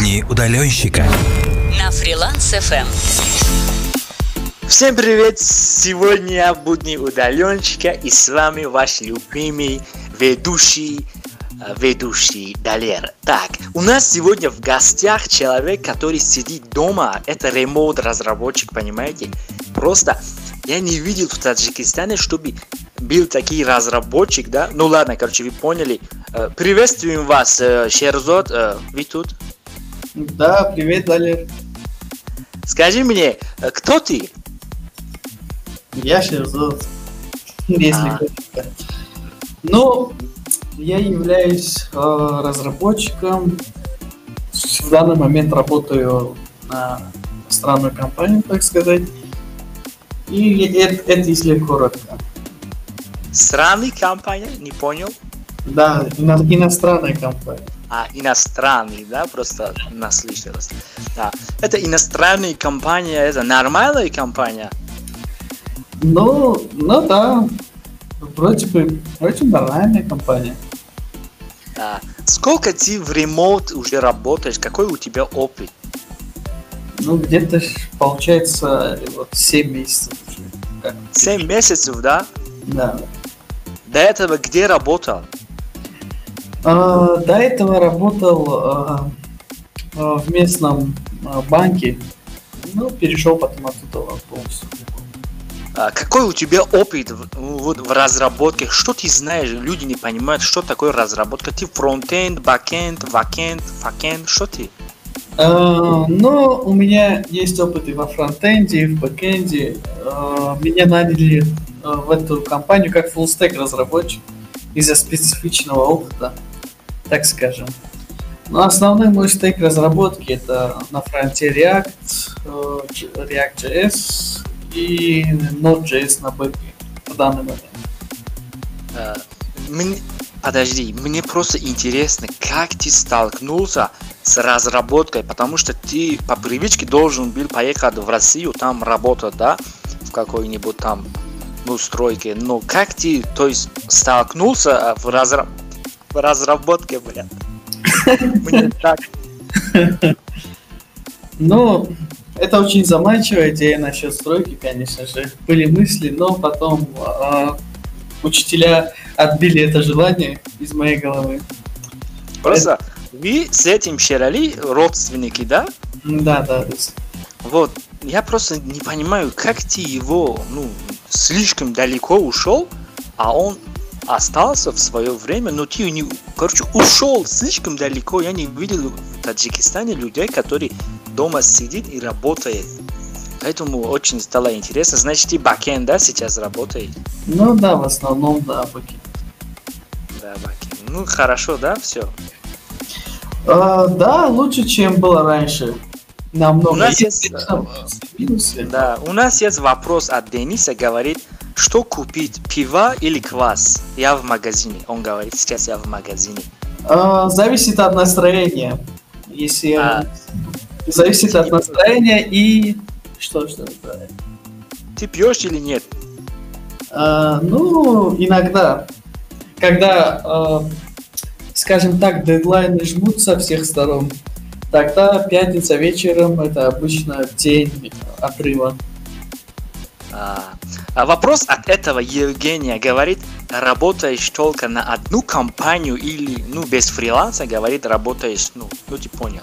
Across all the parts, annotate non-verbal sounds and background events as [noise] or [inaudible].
Будни удаленщика. На фриланс FM. Всем привет! Сегодня будни удаленщика и с вами ваш любимый ведущий э, ведущий Далер. Так, у нас сегодня в гостях человек, который сидит дома. Это ремонт разработчик, понимаете? Просто я не видел в Таджикистане, чтобы был такой разработчик, да? Ну ладно, короче, вы поняли. Э, приветствуем вас, э, Шерзот. Вы тут? Да, привет, Далер. Скажи мне, кто ты? Я Шерзот, если А. коротко. Ну, я являюсь э, разработчиком. В данный момент работаю на странную компанию, так сказать. И это, это если коротко. Странный компания, не понял. Да, ино- иностранная компания. А, иностранный, да, просто наслышалось. Да. Это иностранная компания, это нормальная компания. Ну, ну да, вроде бы очень нормальная компания. Да. Сколько ты в ремонт уже работаешь? Какой у тебя опыт? Ну, где-то получается вот 7 месяцев уже. как. 7 месяцев, да? Да. До этого где работал? А, до этого работал а, а, в местном банке. Ну, перешел потом оттуда полностью. А, какой у тебя опыт в, вот, в разработке? Что ты знаешь? Люди не понимают, что такое разработка. Ты frontend, backend, вакенд, fuckend, что ты? А, но у меня есть опыт и во фронтенде, и в бэкенде. А, меня наняли а, в эту компанию как фуллстек разработчик из-за специфичного опыта, так скажем. Но основной мой стейк разработки это на фронте React, э, React.js и Node.js на бэке в данный момент. А, мне- подожди, мне просто интересно, как ты столкнулся с разработкой, потому что ты по привычке должен был поехать в Россию, там работать, да, в какой-нибудь там, ну, стройке. Но как ты, то есть, столкнулся а, в, разра- в разработке, блядь? Мне так Ну, это очень заманчивая идея насчет стройки, конечно же. Были мысли, но потом а, учителя отбили это желание из моей головы. Просто вы с этим Шерали родственники, да? Да, да, Вот, я просто не понимаю, как ты его, ну, слишком далеко ушел, а он остался в свое время, но ты не, короче, ушел слишком далеко. Я не видел в Таджикистане людей, которые дома сидит и работает. Поэтому очень стало интересно. Значит, ты бакен, да, сейчас работает? Ну да, в основном, да, поки. Да, бакен. Ну, хорошо, да, все. А, да, лучше, чем было раньше. Намного. У нас Есть, есть. Да, у нас есть вопрос от Дениса, говорит, что купить, пиво или квас? Я в магазине. Он говорит, сейчас я в магазине. А, зависит от настроения. Если А. зависит от настроения и что, что, да. Ты пьешь или нет? А, ну, иногда, когда, а, скажем так, дедлайны жмут со всех сторон, тогда пятница вечером это обычно день отрыва. А вопрос от этого Евгения говорит, работаешь только на одну компанию или, ну, без фриланса, говорит, работаешь, ну, ну ты понял.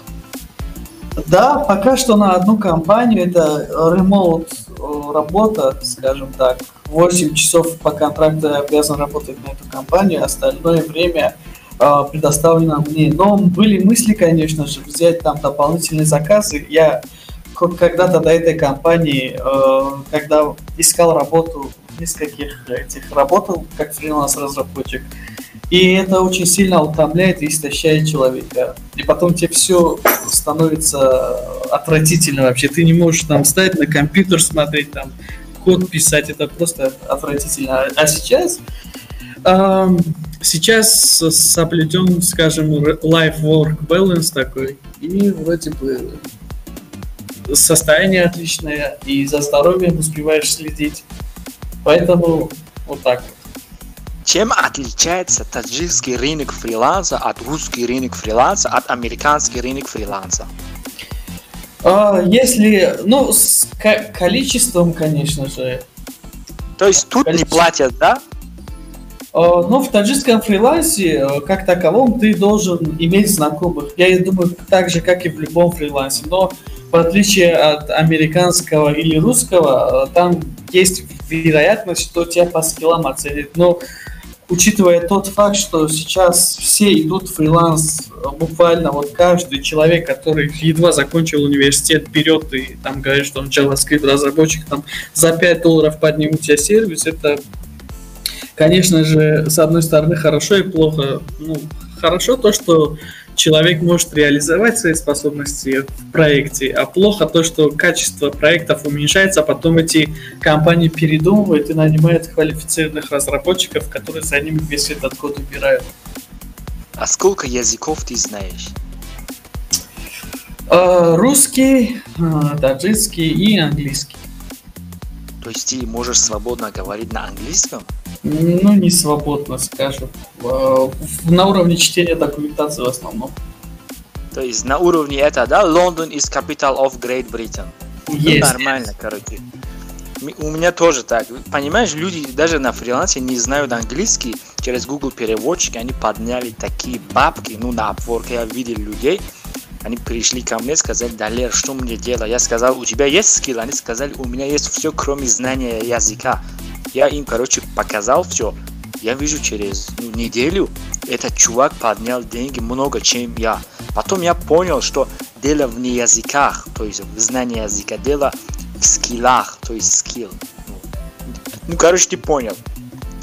Да, пока что на одну компанию это ремоут э, работа, скажем так. 8 часов по контракту я обязан работать на эту компанию, остальное время э, предоставлено мне. Но были мысли, конечно же, взять там дополнительные заказы. Я когда-то до этой компании, э, когда искал работу, нескольких этих работал как фриланс-разработчик. И это очень сильно утомляет и истощает человека. И потом тебе все становится отвратительно вообще. Ты не можешь там встать на компьютер, смотреть там код писать. Это просто отвратительно. А сейчас эм, сейчас соблюден, скажем, life-work balance такой. И вроде бы состояние отличное, и за здоровьем успеваешь следить. Поэтому вот так вот. Чем отличается таджикский рынок фриланса от русский рынок фриланса, от американский рынок фриланса? А, если, ну, с количеством, конечно же. То есть тут количество. не платят, да? А, ну, в таджикском фрилансе, э, как таковом, ты должен иметь знакомых. Я думаю, так же, как и в любом фрилансе. Но в отличие от американского или русского, э, там есть вероятность, что тебя по скиллам оценят. Но учитывая тот факт, что сейчас все идут в фриланс, буквально вот каждый человек, который едва закончил университет, берет и там говорит, что он JavaScript разработчик, там за 5 долларов поднимут тебе сервис, это, конечно же, с одной стороны хорошо и плохо. Ну, хорошо то, что человек может реализовать свои способности в проекте, а плохо то, что качество проектов уменьшается, а потом эти компании передумывают и нанимают квалифицированных разработчиков, которые за ними весь этот код убирают. А сколько языков ты знаешь? А, русский, а, таджикский и английский. То есть ты можешь свободно говорить на английском? Ну, не свободно, скажем. А, на уровне чтения документации в основном. То есть на уровне это, да, Лондон is capital of Great Britain. Есть. Ну, нормально, короче. У меня тоже так. Понимаешь, люди даже на фрилансе не знают английский. Через Google переводчик они подняли такие бабки. Ну, на Upwork я видел людей. Они пришли ко мне, сказали, Далер, что мне делать? Я сказал, у тебя есть скилл? Они сказали, у меня есть все, кроме знания языка. Я им, короче, показал все. Я вижу через ну, неделю, этот чувак поднял деньги много, чем я. Потом я понял, что дело в не языках, то есть в знании языка, дело в скиллах, то есть скилл. Ну, короче, ты понял.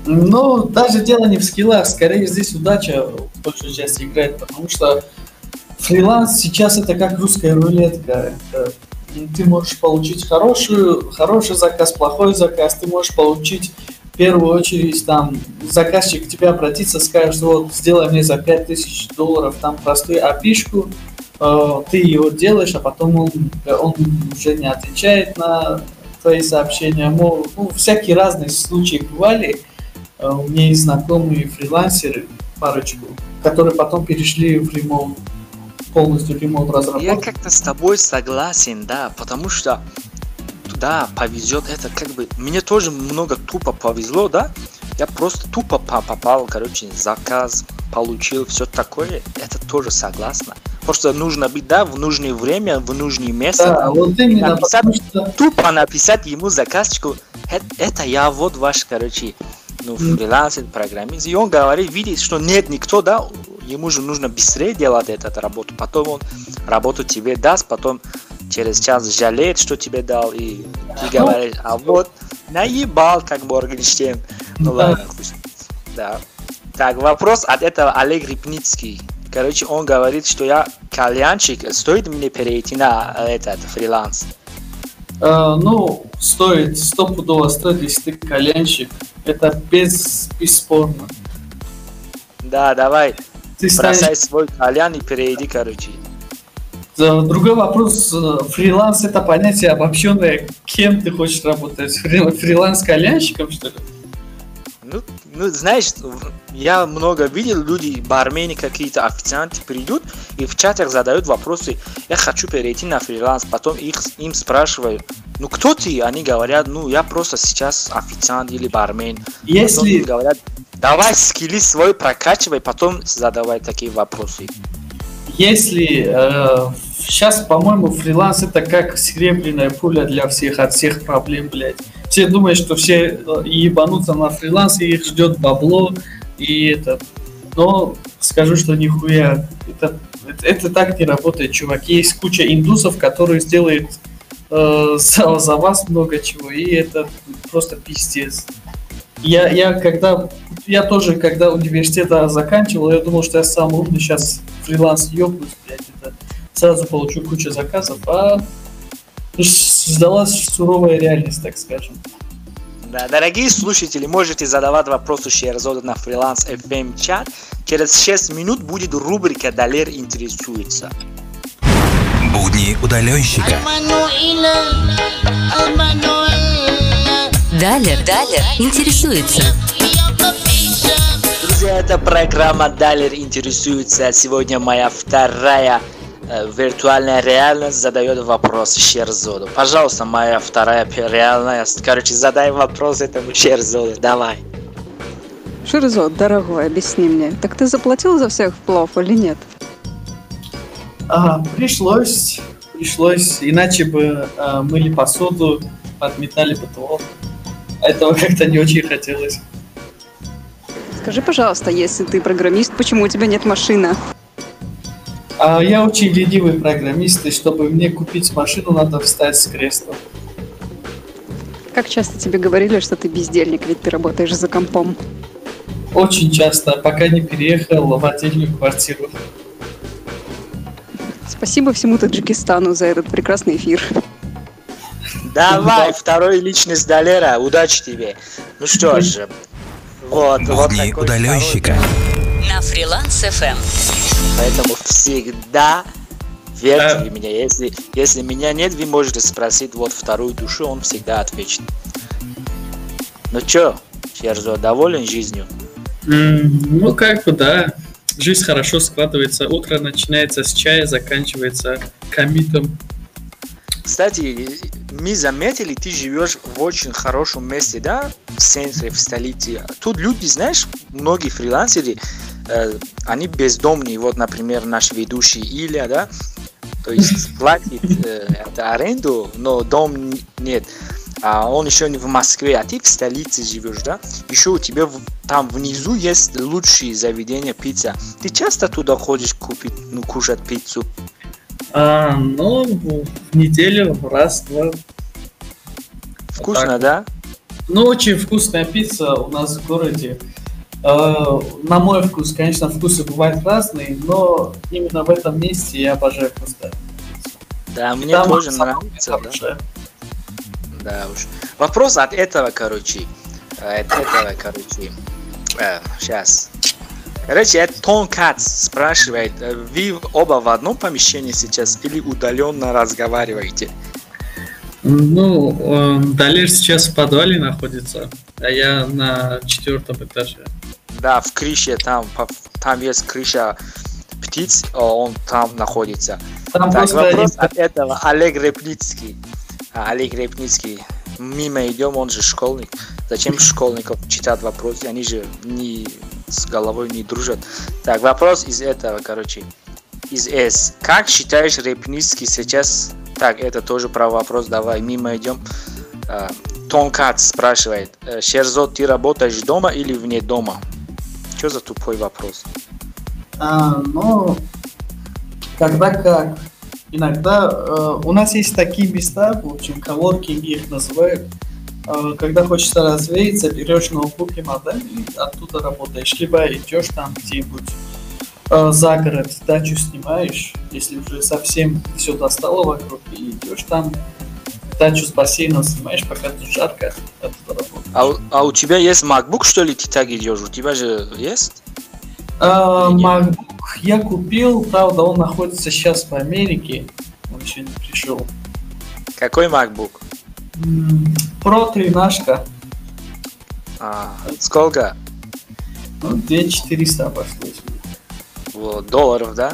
Ну, даже дело не в скиллах, скорее здесь удача большую часть играет, потому что фриланс сейчас это как русская рулетка ты можешь получить хорошую, хороший заказ, плохой заказ, ты можешь получить в первую очередь там заказчик к тебе обратится, скажет, вот сделай мне за 5000 долларов там простую опишку, э, ты его делаешь, а потом он, он уже не отвечает на твои сообщения. Мол, ну, всякие разные случаи бывали. Э, у меня есть знакомые фрилансеры, парочку, которые потом перешли в ремоут полностью ремонт разработки. Я как-то с тобой согласен, да, потому что да, повезет это как бы... Мне тоже много тупо повезло, да? Я просто тупо попал, короче, заказ, получил все такое. Это тоже согласна. Просто нужно быть, да, в нужное время, в нужное место. Да, вот именно, написать, что... Тупо написать ему заказчику, это, это я вот ваш, короче, ну, фрилансер, программист. И он говорит, видит, что нет никто, да, ему же нужно быстрее делать эту работу, потом он работу тебе даст, потом через час жалеет, что тебе дал, и ты говоришь, а вот наебал, как Моргенштерн. Ну ладно, пусть. Да. Так, вопрос от этого Олег Рипницкий. Короче, он говорит, что я кальянчик, стоит мне перейти на этот фриланс? Uh, ну, стоит, стопудово стоит, если ты кальянщик. Это без, бесспорно. Да, давай. Ты станешь... Бросай свой кальян и перейди, короче. Другой вопрос. Фриланс это понятие обобщенное. Кем ты хочешь работать? Фриланс-кальянщиком, что ли? Ну, ну, знаешь, я много видел, люди, бармены какие-то, официанты придут и в чатах задают вопросы. Я хочу перейти на фриланс. Потом их, им спрашиваю, ну кто ты? Они говорят, ну я просто сейчас официант или бармен. Если... Потом говорят, давай скилли свой прокачивай, потом задавай такие вопросы. Если э, сейчас, по-моему, фриланс это как серебряная пуля для всех, от всех проблем, блядь. Все думают, что все э, ебанутся на фриланс, и их ждет бабло, и это... Но скажу, что нихуя, это, это, это так не работает, чувак. Есть куча индусов, которые сделают э, за, за вас много чего, и это просто пиздец. Я, я когда я тоже, когда университет заканчивал, я думал, что я сам умный, сейчас фриланс ёбнусь, блядь, это сразу получу кучу заказов, а сдалась суровая реальность, так скажем. Да, дорогие слушатели, можете задавать вопросы Шерзода на фриланс FM чат. Через 6 минут будет рубрика «Далер интересуется». Будни удаленщика. Далер, Далер интересуется. Здравствуйте, это программа Далер интересуется. Сегодня моя вторая виртуальная реальность задает вопрос Шерзоду. Пожалуйста, моя вторая реальность. Короче, задай вопрос этому Шерзоду. Давай. Шерзот, дорогой, объясни мне, так ты заплатил за всех плов или нет? А, пришлось, пришлось, иначе бы а, мыли посуду, подметали потолок. Этого как-то не очень хотелось. Скажи, пожалуйста, если ты программист, почему у тебя нет машины? А я очень ленивый программист, и чтобы мне купить машину, надо встать с кресла. Как часто тебе говорили, что ты бездельник, ведь ты работаешь за компом? Очень часто, пока не переехал в отдельную квартиру. Спасибо всему Таджикистану за этот прекрасный эфир. Давай, второй личность Далера. Удачи тебе. Ну что ж, вот, вот такой удаленщика. Фриланс ФМ. Поэтому всегда верьте Да. в меня. Если, если меня нет, вы можете спросить вот вторую душу, он всегда ответит. Ну чё, Черзо, доволен жизнью? М, ну, как бы, да. Жизнь хорошо складывается. Утро начинается с чая, заканчивается комитом. Кстати, мы заметили, ты живешь в очень хорошем месте, да, в центре, в столице. Тут люди, знаешь, многие фрилансеры, э, они бездомные. Вот, например, наш ведущий Илья, да, то есть платит э, аренду, но дом нет. А он еще не в Москве, а ты в столице живешь, да? Еще у тебя в- там внизу есть лучшие заведения пицца. Ты часто туда ходишь купить, ну, кушать пиццу? А, ну, в неделю раз-два. Вкусно, так. да? Ну, очень вкусная пицца у нас в городе. Э, на мой вкус, конечно, вкусы бывают разные, но именно в этом месте я обожаю вкусную пиццу. Да, мне Там тоже нравится, да. хорошая. Да уж. Вопрос от этого, короче. э, От этого, короче. сейчас. Короче, Тонкац спрашивает, э, вы оба в одном помещении сейчас или удаленно разговариваете? Ну, Далер сейчас в подвале находится, а я на четвертом этаже. Да, в крыше, там, там есть крыша птиц, а он там находится. Там Так, вопрос есть- от этого Олег Репницкий. А, Олег Репницкий. Мимо идем, он же школьник. Зачем школьников читать вопросы? Они же не с головой не дружат. Так, вопрос из этого, короче. Из С. Как считаешь, Репницкий сейчас... Так, это тоже про вопрос, давай, мимо идем. А, Тонкат спрашивает. э, Шерзот, ты работаешь дома или вне дома? Что за тупой вопрос? А, ну, когда как. Иногда э, у нас есть такие места, в общем, коворкинги их называют. Э, когда хочется развеяться, берешь ноутбук и модель и оттуда работаешь. Либо идешь там где-нибудь э, за город, дачу снимаешь, если уже совсем все достало вокруг, и идешь там дачу с бассейном снимаешь, пока тут жарко, оттуда работаешь. А, а у тебя есть MacBook, что ли, ты так идешь? У тебя же есть? А, Или нет? MacBook я купил, правда, он находится сейчас в Америке. Он еще не пришел. Какой MacBook? Pro 13, А, сколько? ну, 2400 обошлось. Вот, долларов, да?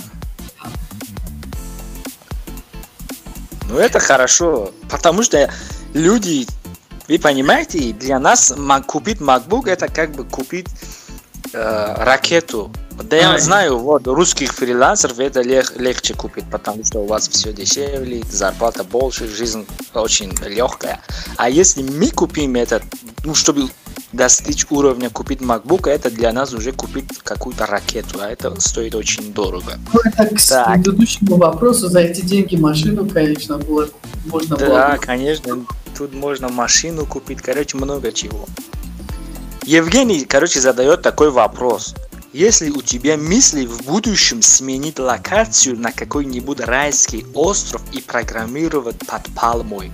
Ну это хорошо, потому что люди, вы понимаете, для нас купить MacBook это как бы купить э, ракету. Да я А, знаю, вот русских фрилансеров это лег- легче купить, потому что у вас все дешевле, зарплата больше, жизнь очень легкая. А если мы купим этот, ну чтобы достичь уровня купить MacBook, это для нас уже купить какую-то ракету, а это стоит очень дорого. Ну, это к Так. предыдущему вопросу, за эти деньги машину, конечно, было, можно было Да, конечно, тут можно машину купить, короче, много чего. Евгений, короче, задает такой вопрос. Если у тебя мысли в будущем сменить локацию на какой-нибудь райский остров и программировать под пальмой,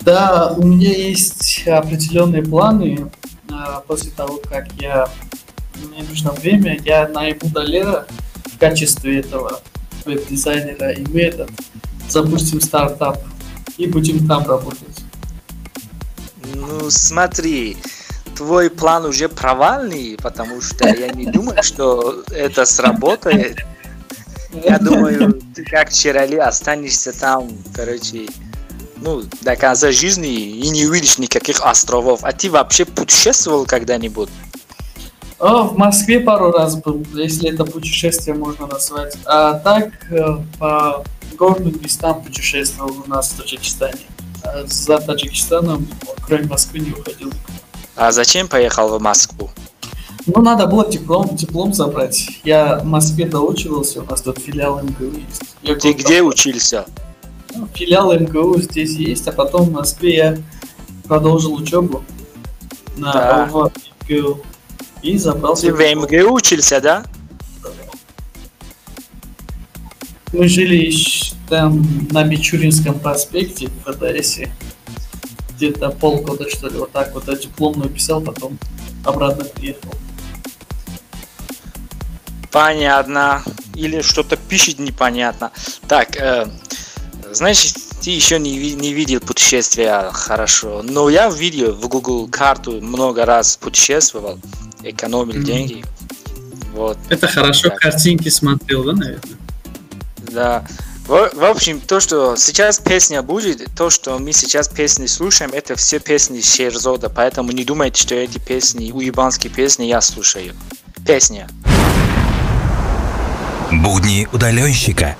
Да, у меня есть определенные планы. а, После того, как я мне нужно время, я найму Далера в качестве этого веб-дизайнера, и мы этот запустим стартап и будем там работать. Ну, смотри, твой план уже провальный, потому что я не думаю, что это сработает. Я думаю, ты как Чирали останешься там, короче, ну, до конца жизни и не увидишь никаких островов. А ты вообще путешествовал когда-нибудь? О, в Москве пару раз был, если это путешествие можно назвать. А так э, по горным местам путешествовал у нас в Таджикистане. А за Таджикистаном, кроме Москвы, не уходил. А зачем поехал в Москву? Ну, надо было диплом, диплом забрать. Я в Москве доучивался, у нас тут филиал МГУ есть. Я Ты где там- учился? Ну, филиал МГУ здесь есть, а потом в Москве я продолжил учебу на Да. МГУ и забрал Ты в. МГУ учился, да? Мы жили там на Мичуринском проспекте в ФДСе. Где-то полгода, что ли, вот так вот. Дипломную писал, потом обратно приехал. Понятно. Или что-то пишет непонятно. Так, э, знаешь, ты еще не, не видел путешествия хорошо. Но я видел в Google карту много раз путешествовал, экономил Мгм. деньги. Вот. Это хорошо, Так. картинки смотрел, да, наверное? Да. В, в общем, то, что сейчас песня будет, то, что мы сейчас песни слушаем, это все песни Шерзода, поэтому не думайте, что эти песни, уебанские песни я слушаю. Песня. Будни удаленщика.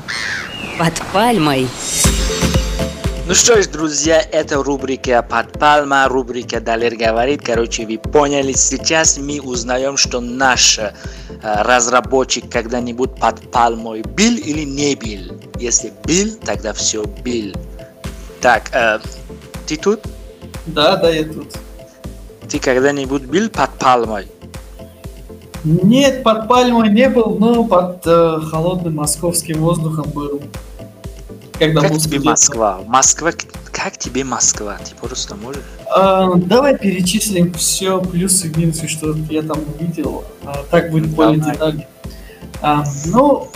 Под пальмой. Ну что ж, друзья, это рубрика «Под пальма», рубрика «Далер говорит». Короче, вы поняли, сейчас мы узнаем, что наш э, разработчик когда-нибудь под пальмой бил или не бил. Если бил, тогда все бил. Так, э, ты тут? Да, да, я тут. Ты когда-нибудь бил под пальмой? Нет, под пальмой не был, но под э, холодным московским воздухом был. Когда Как тебе. Москва? Москва, как тебе Москва? Ты просто можешь? А, давай перечислим все плюсы и минусы, что я там увидел. А, так будет более Давай. детально. А, ну,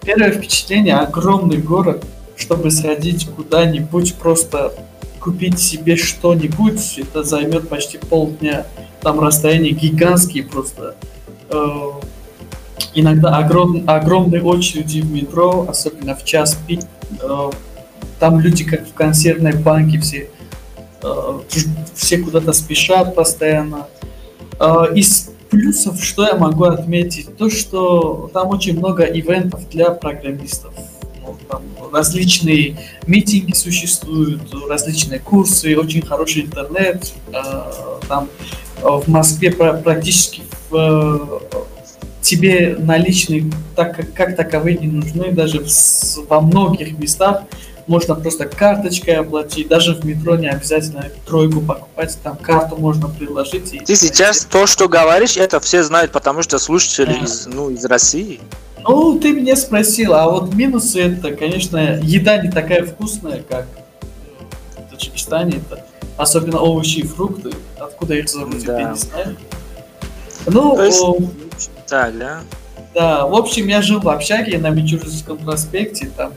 первое впечатление огромный город. Чтобы сходить куда-нибудь, просто купить себе что-нибудь, это займет почти полдня. Там расстояние гигантские просто. Э, иногда огром, огромные очереди в метро, особенно в час пик. Э, там люди как в консервной банке все э, все куда-то спешат постоянно. Э, Из плюсов, что я могу отметить, то, что там очень много ивентов для программистов. Ну, там различные митинги существуют, различные курсы, очень хороший интернет. Там в Москве пра- практически в, тебе наличные так, как, как таковые не нужны, даже в во многих местах можно просто карточкой оплатить, даже в метро не обязательно тройку покупать, там карту можно приложить. и- Ты сейчас то, что говоришь, это все знают, потому что слушатели Да. из, ну, из России. Ну, ты меня спросил, а вот минусы это, конечно, еда не такая вкусная, как в Таджикистане, это особенно овощи и фрукты, откуда их зовут, Да. я не знаю. Ну, То есть- Так, да? Да, в общем, я жил в общаге на Мичуринском проспекте, там,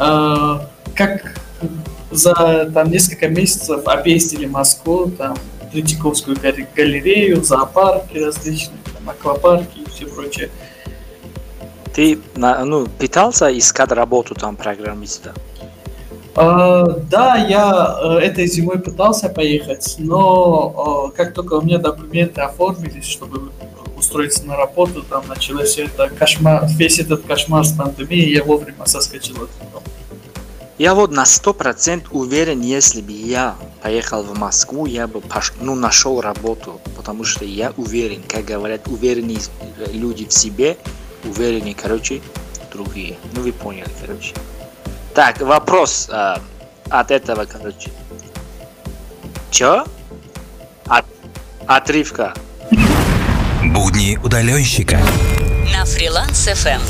э, как за там несколько месяцев объездили Москву, там, Третьяковскую гале- галерею, зоопарки различные, там, аквапарки и все прочее. Ты ну, пытался искать работу там программиста? Э, да, я э, этой зимой пытался поехать, но э, как только у меня документы оформились, чтобы устроиться на работу, там началось это кошмар, весь этот кошмар с пандемией, я вовремя соскочил оттуда. Я вот на сто процентов уверен, если бы я поехал в Москву, я бы пош... ну, нашел работу, потому что я уверен, как говорят, уверенные люди в себе, уверенные, короче, другие. Ну, вы поняли, короче. Так, вопрос а, от этого, короче. Чё? От... Отрывка. Будни удаленщика. На фриланс FM.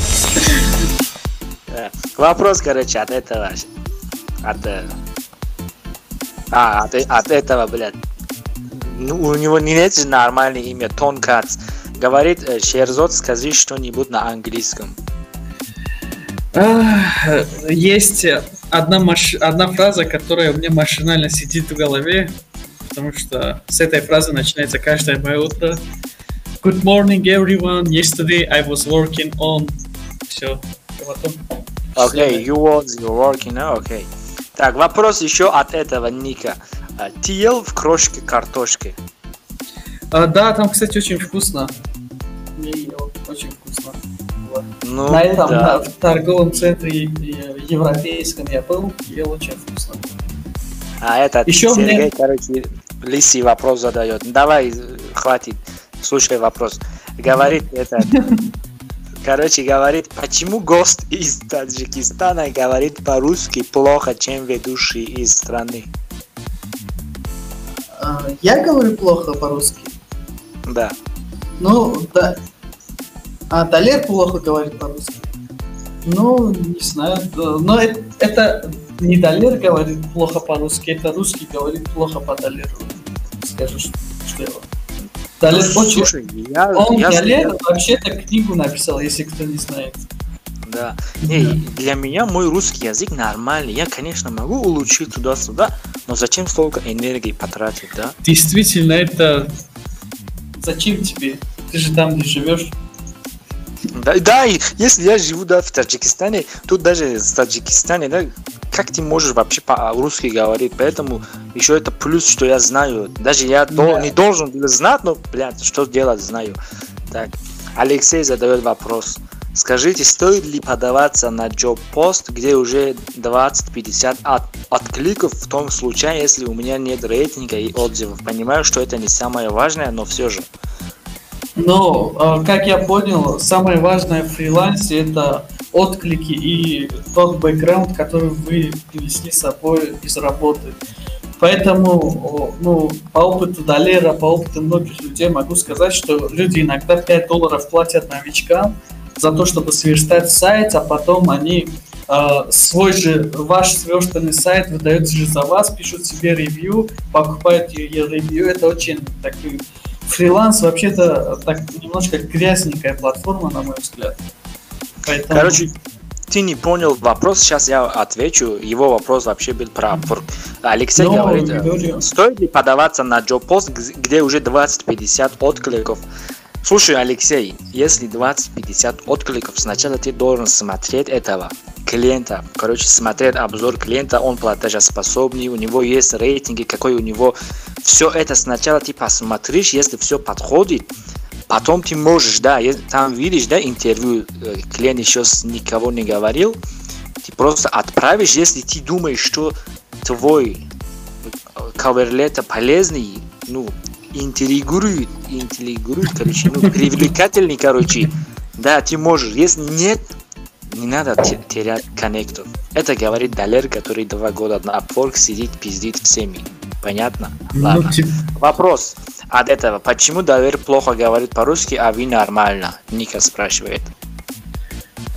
Э, Вопрос, короче, от этого. От, э, а, от, э- от этого, блядь. Ну, у него не нет нормальное имя, Тон Кац. Говорит, э, Шерзот, скажи что-нибудь на английском. Есть одна, маш... одна фраза, которая у меня машинально сидит в голове. потому что с этой фразы начинается каждое мое утро. Good morning, everyone. Yesterday I was working on... Все. Окей, you was, you working, ah, окей. Так, вопрос еще от этого Ника. А, Ты ел в крошке картошки? А, да, там, кстати, очень вкусно. Я ел, очень вкусно. Вот. Ну, На этом, да. в торговом центре европейском я был, ел очень вкусно. А этот Еще Сергей, мне- короче, лисий вопрос задает. Давай, э, хватит, слушай вопрос. Говорит это, короче, говорит, почему гость из Таджикистана говорит по-русски плохо, чем ведущий из страны? А, я говорю плохо по-русски. Да. Ну, да. А Далер плохо говорит по-русски. Ну, не знаю. Но это, это не Далер говорит плохо по-русски, это русский говорит плохо по Далеру. Скажу, что, что Далер очень... Слушай, я, Он, я- Далер, вообще-то книгу написал, если кто не знает. Да. Не, для меня мой русский язык нормальный. Я, конечно, могу улучшить туда-сюда, но зачем столько энергии потратить, да? Действительно, это... Зачем тебе? Ты же там не живешь. Да, да, и если я живу да, в Таджикистане, тут даже в Таджикистане, да, как ты можешь вообще по-русски говорить? Поэтому еще это плюс, что я знаю. Даже я Да. не должен знать, но, блядь, что делать, знаю. Так, Алексей задает вопрос. Скажите, стоит ли подаваться на джоб-пост, где уже 20-50 от, откликов в том случае, если у меня нет рейтинга и отзывов? Понимаю, что это не самое важное, но все же. Но, э, как я понял, самое важное в фрилансе это отклики и тот бэкграунд, который вы принесли с собой из работы. Поэтому, ну, по опыту Далера, по опыту многих людей могу сказать, что люди иногда 5 долларов платят новичкам за то, чтобы сверстать сайт, а потом они э, свой же, ваш сверстанный сайт выдают же за вас, пишут себе ревью, покупают ее ревью. Это очень такой фриланс вообще-то так немножко грязненькая платформа, на мой взгляд. Поэтому, Короче, ты не понял вопрос, сейчас я отвечу. Его вопрос вообще был про... про- Алексей Ну, говорит, говорю. стоит ли подаваться на джоб-пост, г- где уже 20-50 откликов? Слушай, Алексей, если 20-50 откликов, сначала ты должен смотреть этого клиента. Короче, смотреть обзор клиента, он платежеспособный, у него есть рейтинги, какой у него... Все это сначала ты посмотришь, если все подходит, Потом ты можешь, да, там видишь, да, интервью, э, клиент еще с никого не говорил, ты просто отправишь, если ты думаешь, что твой э, каверлета полезный, ну, интригует, интригует, короче, ну, привлекательный, короче, да, ты можешь. Если нет, не надо те- терять коннектов. Это говорит Далер, который два года на Upwork сидит, пиздит всеми. Понятно? ну, Ладно. типа, Вопрос от этого. Почему Давер плохо говорит по-русски, а вы нормально? Ника спрашивает.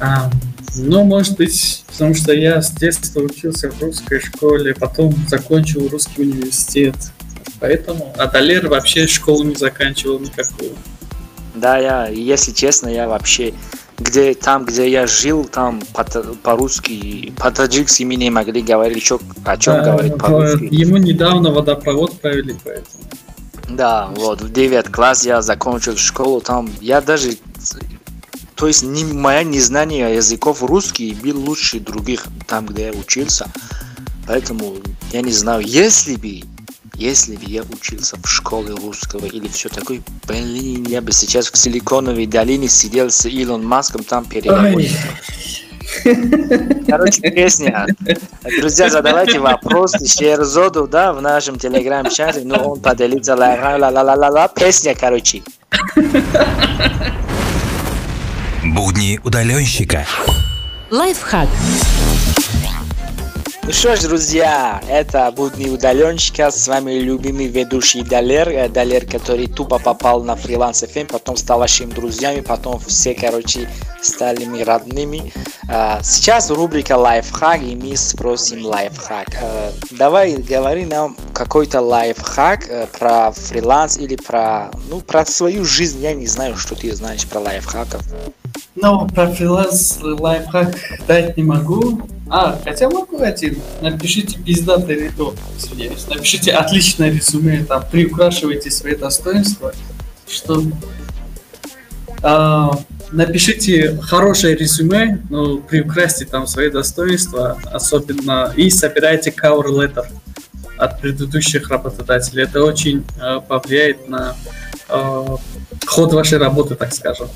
а, ну, может быть, потому что я с детства учился в русской школе, потом закончил русский университет. Поэтому, а Далер вообще школу не заканчивал никакую. Да, я, если честно, я вообще где там, где я жил, там по- по-русски, по-таджикски мы не могли говорить, чё- о чем Да, говорить по-русски. Ему недавно водопровод провели, поэтому. Да, вот, в 9 класс я закончил школу, там я даже, то есть не, мое незнание языков русский был лучше других там, где я учился. Поэтому я не знаю, если бы, если бы я учился в школе русского или все такое, блин, я бы сейчас в Силиконовой долине сидел с Илон Маском там переговорил. Короче, песня. Друзья, [laughs] задавайте вопросы Шерзоду, да, в нашем телеграм-чате, ну, он поделится ла ла ла ла ла ла песня, короче. Будни удаленщика. Лайфхак. Ну что ж, друзья, это будни удаленщика, с вами любимый ведущий Далер, э, Далер, который тупо попал на фриланс FM, потом стал вашими друзьями, потом все, короче, стали мы родными. А, Сейчас рубрика лайфхак, и мы спросим лайфхак. Э, Давай говори нам какой-то лайфхак э, про фриланс или про, ну, про свою жизнь, я не знаю, что ты знаешь про лайфхаков. Ну, про фриланс лайфхак дать не могу. А, хотя могу один. Напишите пиздатый рядок, извиняюсь. Напишите отличное резюме, там, приукрашивайте свои достоинства, что... А, напишите хорошее резюме, но приукрасьте там свои достоинства, особенно, и собирайте cover letter от предыдущих работодателей. Это очень э, повлияет на э, ход вашей работы, так скажем.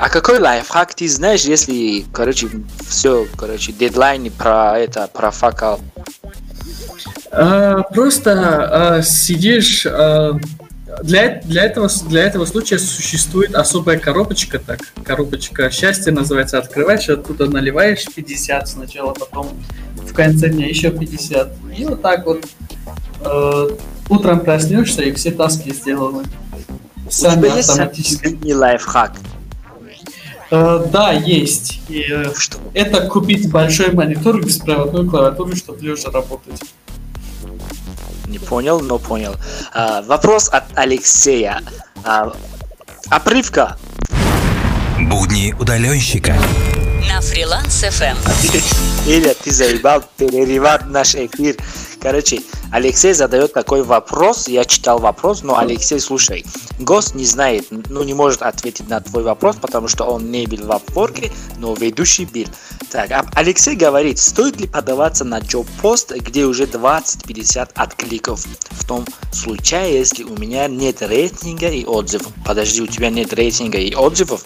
А какой лайфхак ты знаешь, если, короче, все, короче, дедлайн про это, про факал? А, просто а, сидишь. А, для, для, этого, для этого случая существует особая коробочка, так, коробочка счастья называется. Открываешь, оттуда наливаешь 50 сначала, потом в конце дня еще 50. И вот так вот э, утром проснешься и все таски сделаны. Сами У тебя автоматически. есть лайфхак? Э, да, есть. И, э, Что? Это купить большой монитор и беспроводную клавиатуру, чтобы лежа работать. Не понял, но понял. А, вопрос от Алексея. А, опрывка. Будни удаленщика. На фриланс FM. Или ты заебал перерывать наш эфир. Короче, Алексей задает такой вопрос, я читал вопрос, но Алексей, слушай, гость не знает, ну не может ответить на твой вопрос, потому что он не был в опорке, но ведущий был. Так, а Алексей говорит, стоит ли подаваться на джоб-пост, где уже 20-50 откликов, в том случае, если у меня нет рейтинга и отзывов. Подожди, у тебя нет рейтинга и отзывов?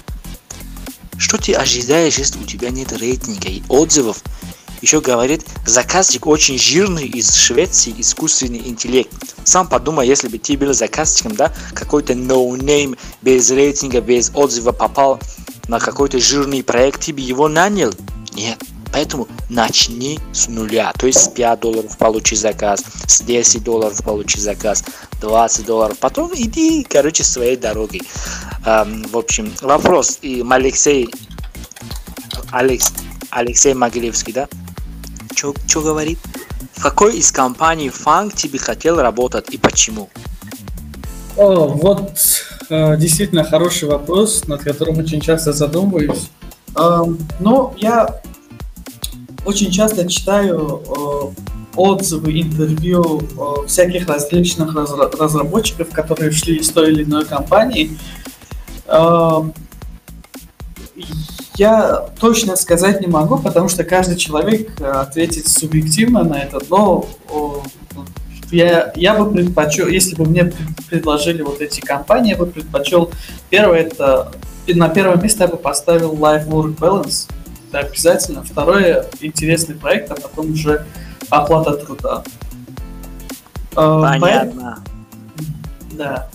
Что ты ожидаешь, если у тебя нет рейтинга и отзывов? еще говорит, заказчик очень жирный из Швеции, искусственный интеллект. Сам подумай, если бы ты был заказчиком, да, какой-то no-name, без рейтинга, без отзыва попал на какой-то жирный проект, ты бы его нанял? Нет. Поэтому начни с нуля. То есть с 5 долларов получи заказ, с 10 долларов получи заказ, 20 долларов. Потом иди, короче, своей дорогой. Эм, в общем, вопрос. И Алексей, Алекс, Алексей Могилевский, да? Что говорит? В какой из компаний фанк тебе хотел работать и почему? О, вот э, действительно хороший вопрос, над которым очень часто задумываюсь. Э, ну, я очень часто читаю э, отзывы, интервью э, всяких различных разра- разработчиков, которые шли из той или иной компании. Э, я точно сказать не могу, потому что каждый человек э, ответит субъективно на это, но я, я бы предпочел, если бы мне предложили вот эти компании, я бы предпочел, первое, это на первое место я бы поставил Life Work Balance, это обязательно. Второе, интересный проект, а потом уже оплата труда. Э, Понятно. Да.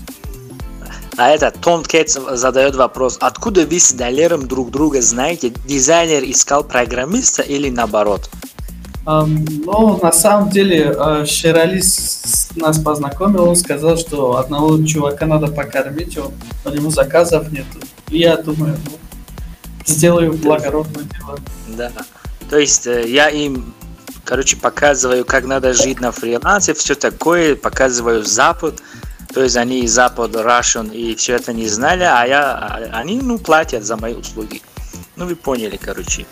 А это Том Кетс задает вопрос, откуда вы с Далером друг друга знаете? Дизайнер искал программиста или наоборот? Ну, на самом деле, uh, Шералис нас познакомил, он сказал, что одного чувака надо покормить, он, у него заказов нет. И я думаю, ну, сделаю благородное дело. Да. То есть э, я им, короче, показываю, как надо жить на фрилансе, все такое, показываю Запад, то есть они из Запада, Russian и все это не знали, а я, а, они, ну, платят за мои услуги. Ну, вы поняли, короче.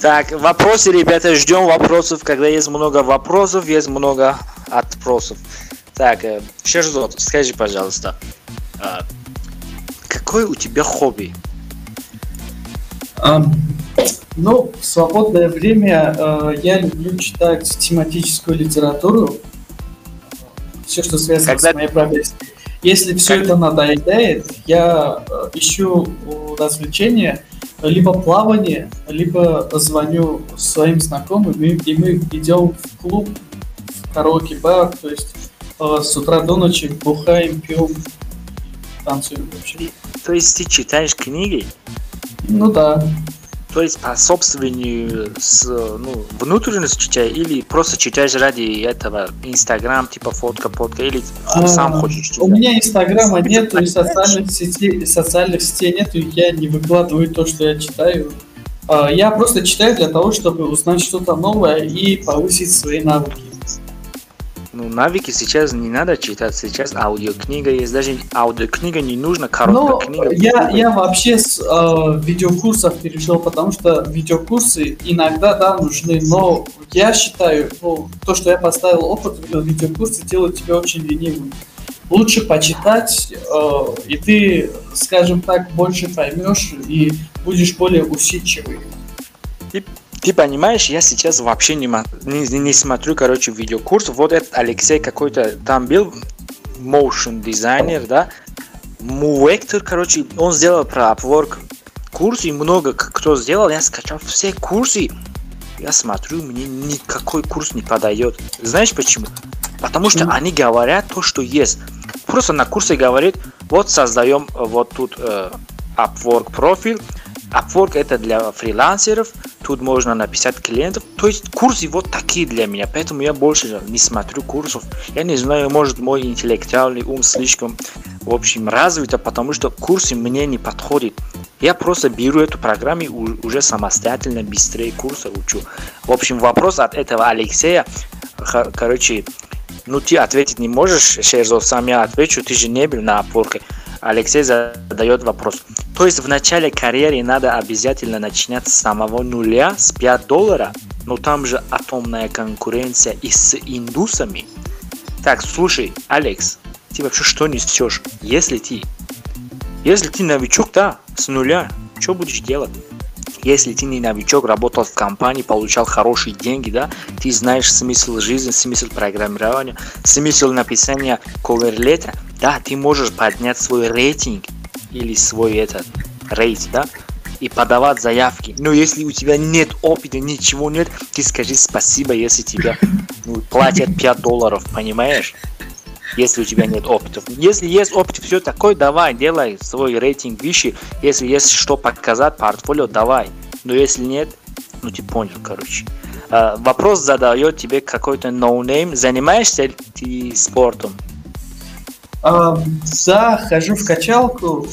Так, вопросы, ребята, ждем вопросов. Когда есть много вопросов, есть много отпросов. Так, э, Шерзот, скажи, пожалуйста, э, какое у тебя хобби? Um, ну, в свободное время э, я люблю читать тематическую литературу все, что связано Когда... с моей профессией. Если все как... это надоедает, я э, ищу развлечения, либо плавание, либо звоню своим знакомым, и мы идем в клуб, в караоке-бар, то есть э, с утра до ночи бухаем, пьем, танцуем вообще. То есть ты читаешь книги? Ну да. То есть по собственному с, ну, внутренность читаешь или просто читаешь ради этого Инстаграм, типа фотка, фотка, или а, сам хочешь читать? У меня Инстаграма нет, и социальных сетей, социальных сетей нет, и я не выкладываю то, что я читаю. А, я просто читаю для того, чтобы узнать что-то новое и повысить свои навыки. Ну, навыки сейчас не надо читать, сейчас аудиокнига есть, даже аудиокнига не нужна, Ну, короткая книга. я, я вообще с э, видеокурсов перешел, потому что видеокурсы иногда, да, нужны, но я считаю, ну, то, что я поставил опыт, э, видеокурсы делают тебя очень ленивым. Лучше почитать, э, и ты, скажем так, больше поймешь и будешь более усидчивый. Ты понимаешь, я сейчас вообще не, не, не смотрю, короче, видеокурс. Вот этот Алексей какой-то там был, motion дизайнер, да, Muvector, короче, он сделал про Upwork курс, и много кто сделал, я скачал все курсы. Я смотрю, мне никакой курс не подает. Знаешь почему? Потому что они говорят то, что есть. Просто на курсе говорит, вот создаем э, вот тут э, Upwork профиль. Upwork это для фрилансеров, тут можно написать клиентов. То есть курсы вот такие для меня, поэтому я больше не смотрю курсов. Я не знаю, может мой интеллектуальный ум слишком, в общем, развит, потому что курсы мне не подходят. Я просто беру эту программу и уже самостоятельно быстрее курса учу. В общем, вопрос от этого Алексея, короче, ну ты ответить не можешь, Шерзов, сам я отвечу, ты же не был на опорке. Алексей задает вопрос. То есть в начале карьеры надо обязательно начинать с самого нуля, с 5 долларов, но там же атомная конкуренция и с индусами. Так, слушай, Алекс, ты вообще что несешь? Если ты, если ты новичок, да, с нуля, что будешь делать? Если ты не новичок, работал в компании, получал хорошие деньги, да, ты знаешь смысл жизни, смысл программирования, смысл написания коверлета, да, ты можешь поднять свой рейтинг или свой этот рейт, да, и подавать заявки. Но если у тебя нет опыта, ничего нет, ты скажи спасибо, если тебя ну, платят 5 долларов, понимаешь? Если у тебя нет опыта. Если есть опыт, все такое, давай, делай свой рейтинг выше. Если есть что показать, портфолио, давай. Но если нет, ну ты понял, короче. А, вопрос задает тебе какой-то ноунейм. Занимаешься ли ты спортом? А, да, хожу в качалку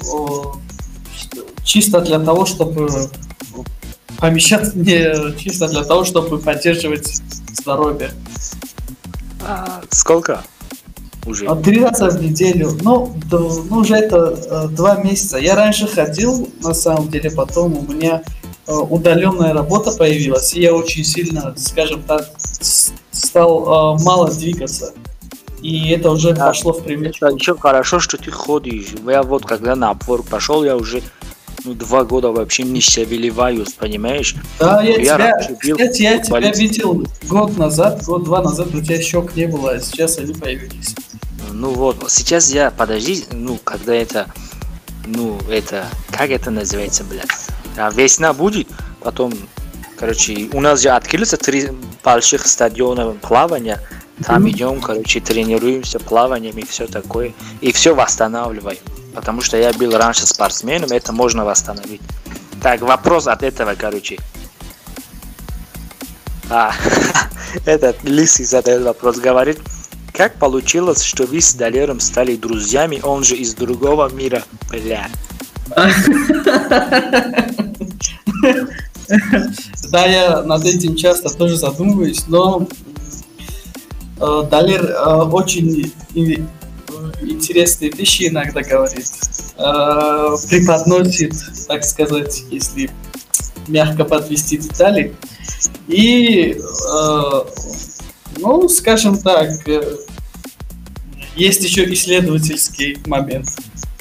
чисто для того, чтобы помещаться, [laughs] не чисто для того, чтобы поддерживать здоровье. А, сколько? Уже. А Три раза в неделю. Ну, ну уже это э, два месяца. Я раньше ходил, на самом деле, потом у меня э, удаленная работа появилась, и я очень сильно, скажем так, стал э, мало двигаться. И это уже Да. пошло в привычку. Это еще хорошо, что ты ходишь. Я вот когда на Upwork пошел, я уже ну, два года вообще не шевеливаюсь, понимаешь? Да, я, Я тебя, бил кстати, я тебя видел год назад, год-два назад, у тебя щек не было, а сейчас они появились. Ну вот, сейчас я, подожди, ну, когда это, ну, это, как это называется, блядь? А весна будет, потом, короче, у нас же открылся три больших стадиона плавания, там Мгм. идем, короче, тренируемся плаванием и все такое, и все восстанавливаем, потому что я был раньше спортсменом, это можно восстановить. Так, вопрос от этого, короче. А, [laughs] этот лысый задает вопрос, говорит, как получилось, что вы с Далером стали друзьями, он же из другого мира, бля. [laughs] Да, я над этим часто тоже задумываюсь, но э, Далер э, очень интересные вещи иногда говорит. Э, преподносит, так сказать, если мягко подвести детали. И, ну, скажем так, э, есть еще исследовательский момент.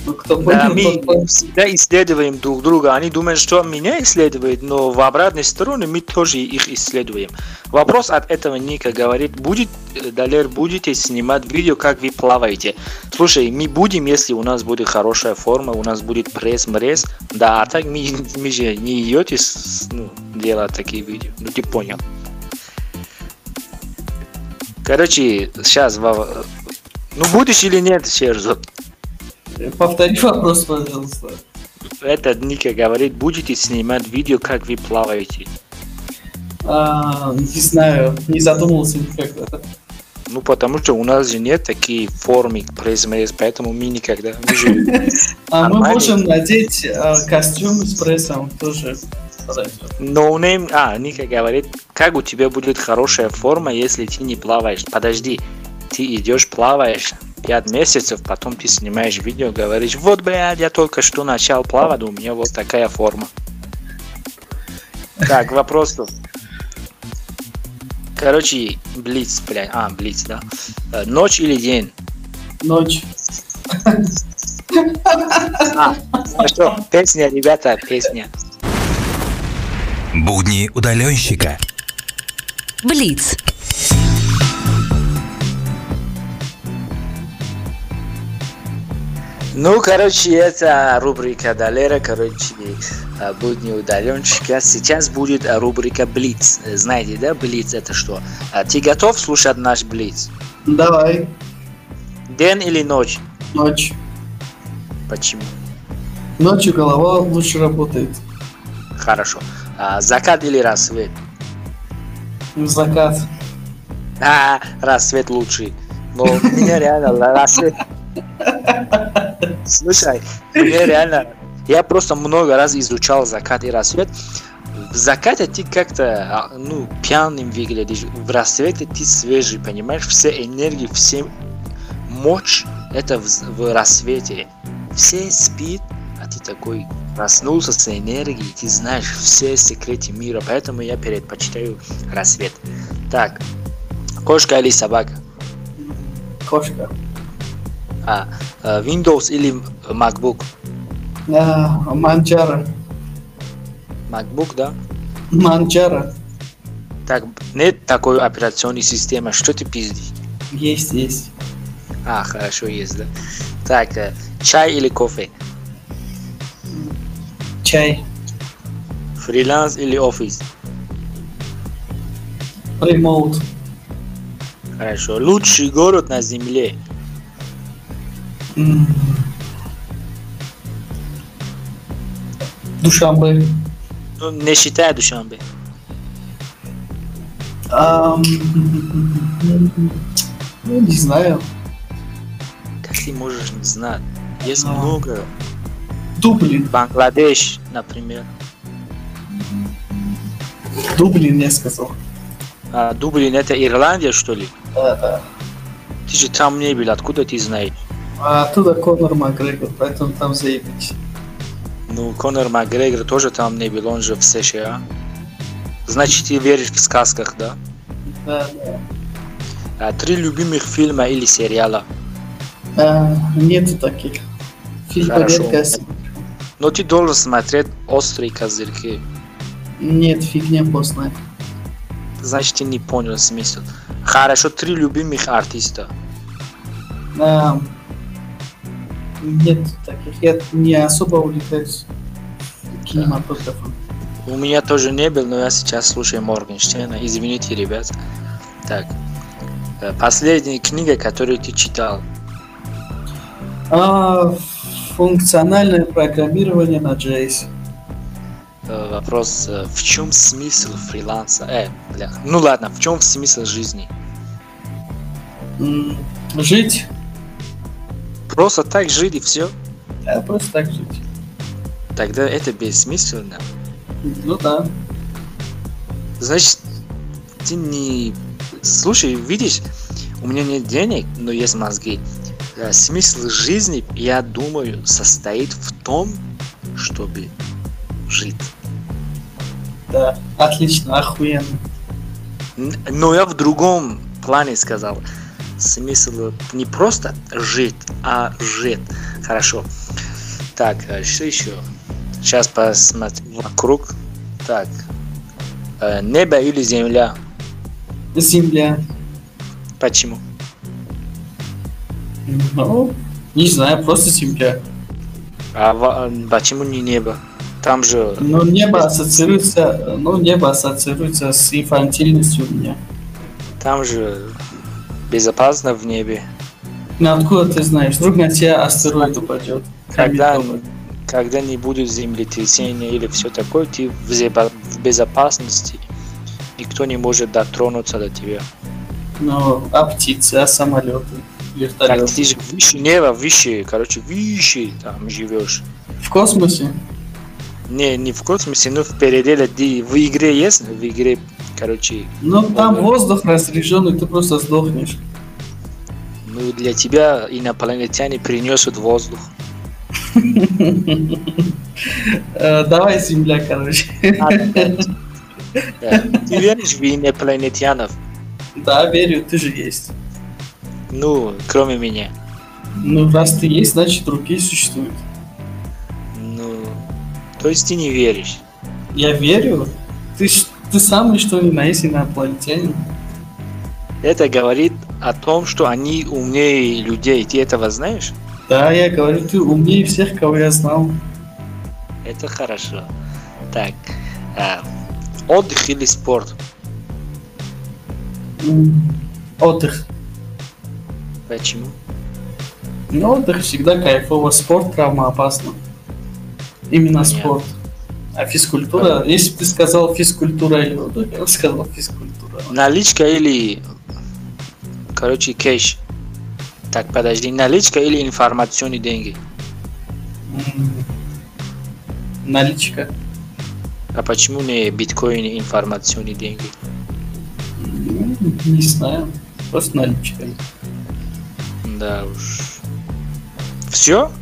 Ну, кто Да, понял, мы тот понял. всегда исследуем друг друга. Они думают, что меня исследуют, но в обратной стороне мы тоже их исследуем. Вопрос от этого Ника говорит, будет, э, Далер, будете снимать видео, как вы плаваете? Слушай, мы будем, если у нас будет хорошая форма, у нас будет пресс-мрез, да, а так мы, [laughs] мы же не идете ну, делать такие видео. Ну, ты понял. Короче, сейчас, ну будешь или нет, Шерзо? Повтори вопрос, пожалуйста. Этот Ника говорит, будете снимать видео, как вы плаваете. А, не знаю, не задумывался никогда. Ну, потому что у нас же нет такие формы пресс поэтому мы никогда... [laughs] А мы можем надеть а, костюм с прессом тоже. Подойдет. No name... А, Ника говорит, как у тебя будет хорошая форма, если ты не плаваешь? Подожди, ты идешь, плаваешь 5 месяцев, потом ты снимаешь видео, говоришь, вот, блядь, я только что начал плавать, у меня вот такая форма. Так, вопрос тут. Короче, Блиц, блядь, а, Блиц, да. Э, Ночь или день? Ночь. А, хорошо, песня, ребята, песня. Будни удаленщика. Блиц. Ну, короче, это рубрика Далера, короче, э, будни удаленщика. Сейчас будет э, рубрика Блиц. Э, Знаете, да, Блиц это что? А Ты готов слушать наш Блиц? Давай. День или ночь? Ночь. Почему? Ночью голова лучше работает. Хорошо. А, закат или рассвет? В закат. А, рассвет лучший. Но меня реально рассвет. Слушай, мне реально... Я просто много раз изучал закат и рассвет. В закате ты как-то, а, ну, пьяным выглядишь. В рассвете ты свежий, понимаешь? Все энергии, все мощь, это в, в рассвете. Все спит, ты такой проснулся с энергией, ты знаешь все секреты мира, поэтому я предпочитаю рассвет. Так, кошка или собака? Кошка. А, э, Windows или MacBook? А, манчара. MacBook, да? Манчара. Так, нет такой операционной системы, что ты пиздишь? Есть, есть. А, хорошо, есть, да. Так, э, чай или кофе? Чай. Фриланс или офис? Ремоут. Хорошо. Лучший город на земле? М. Душанбе. Ну, не считая Душанбе. Ам, Ну, не знаю. Как ты можешь не знать? Есть А. много. Дублин. Бангладеш, например. Дублин, я сказал. А, Дублин это Ирландия, что ли? Да, да. Ты же там не был, откуда ты знаешь? А оттуда Конор Макгрегор, поэтому там заебись. Ну, Конор Макгрегор тоже там не был, он же в США. Значит, ты веришь в сказках, да? Да, да. А, три любимых фильма или сериала. А, нету таких. Фильм Хорошо. редко смотрю. Но ты должен смотреть «Острые козырьки». Нет, фигня постная. Значит, ты не понял смысл. Хорошо, три любимых артиста. А, нет таких. Я не особо увлекаюсь кинематографом. У меня тоже не был, но я сейчас слушаю Моргенштерна. Извините, ребят. Так. Э, Последняя книга, которую ты читал. А, функциональное программирование на JS. Э, Вопрос, э, в чем смысл фриланса? Э, бля. Ну ладно, в чем смысл жизни? Жить, Просто так жить и все? а просто так жить. Тогда это бессмысленно. Ну да. Значит, ты не... Слушай, видишь, у меня нет денег, но есть мозги. Э, Смысл жизни, я думаю, состоит в том, чтобы жить. Да, отлично, охуенно. Но я в другом плане сказал. Смысл не просто жить, а жить. Хорошо. Так, а что еще? Сейчас посмотрим вокруг. Так. Э, Небо или земля? Земля. Почему? Ну, не знаю, просто земля. А почему не небо? Там же... Но небо ассоциируется, ну, небо ассоциируется с инфантильностью у меня. Там же безопасно в небе. Ну, откуда ты знаешь? Вдруг на тебя астероид упадет. Когда, когда не будет землетрясения или все такое, ты в, зебо- в безопасности. Никто не может дотронуться до тебя. Ну, а птицы, а самолеты, Так вертолеты. ты же выше неба, выше, короче, выше там живешь. В космосе? Не, не в космосе, но в пределе, где в игре есть, в игре, короче, Ну, там Ага. воздух разряженный, ты просто сдохнешь. Ну, для тебя инопланетяне принесут воздух. [laughs] Э, Давай, земля, короче. [laughs] Ты веришь в инопланетянов? Да, верю, ты же есть. Ну, кроме меня. Ну, раз ты есть, значит другие существуют. Ну, то есть ты не веришь? Я верю. Ты, ты самый что ни на есть инопланетянин. Это говорит о том, что они умнее людей. Ты этого знаешь? Да, я говорю, ты умнее всех, кого я знал. Это хорошо. Так, а, отдых или спорт? Отдых. Почему? Ну, отдых всегда кайфово. Спорт травма опасно. Именно Понятно. спорт. А физкультура, если бы ты сказал физкультура или отдых, я бы [laughs] сказал физкультура. Наличка или, короче, кэш? Так, подожди, наличка или информационные деньги? Наличка. А почему не биткоин и информационные деньги? М, Не знаю. Просто наличка. Да уж. Все?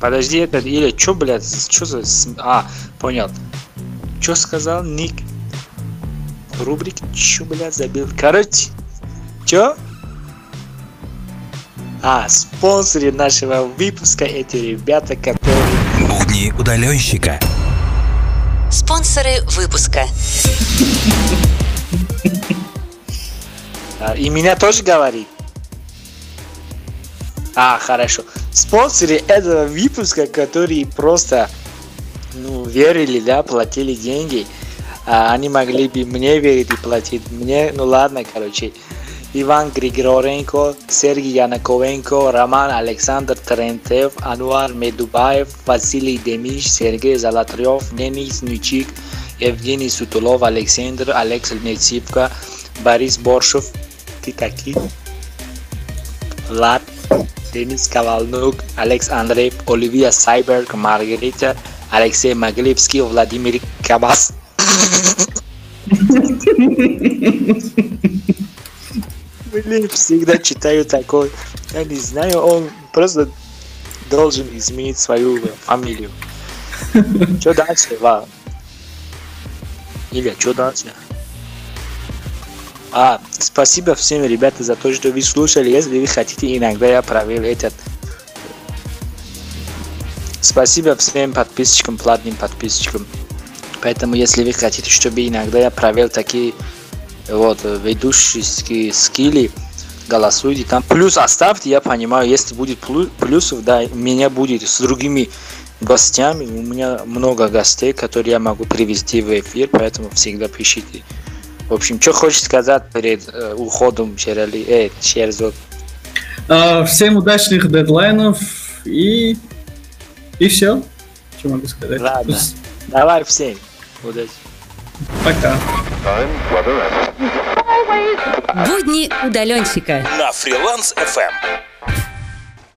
Подожди, это или чё, блядь, что за... А, понял. Чё сказал Ник? Рубрик, чё, блядь, забил. Короче, чё? А, спонсоры нашего выпуска эти ребята, которые... Будни удаленщика. Спонсоры выпуска. А, и меня тоже говорит? А, хорошо. Спонсоры этого выпуска, которые просто, ну, верили, да, платили деньги, а они могли бы мне верить и платить мне, ну ладно, короче. Иван Григоренко, Сергей Янаковенко, Роман Александр Терентьев, Ануар Медубаев, Василий Демиш, Сергей Золотарев, Денис Нючик, Евгений Сутулов, Александр, Алекс Мецивка, Борис Боршев, ты такие? Влад, Денис Ковалнук, Алекс Андреев, Оливия Сайберг, Маргарита, Алексей Маглевский, Владимир Кабас. Блин, всегда читаю такой. Я не знаю, он просто должен изменить свою фамилию. Что дальше, Ва? Илья, что дальше? А, спасибо всем, ребята, за то, что вы слушали. Если вы хотите, иногда я провел этот. Спасибо всем подписчикам, платным подписчикам. Поэтому, если вы хотите, чтобы иногда я провел такие вот ведущие скилли, голосуйте там. Плюс оставьте, я понимаю, если будет плю- плюсов, да, меня будет с другими гостями. У меня много гостей, которые я могу привести в эфир, поэтому всегда пишите. В общем, что хочешь сказать перед э, уходом Шерали, э, Шерзот? А, Всем удачных дедлайнов и... И все. Что могу сказать? Ладно. Давай всем. Удачи. Пока. Будни удаленщика. На фриланс FM.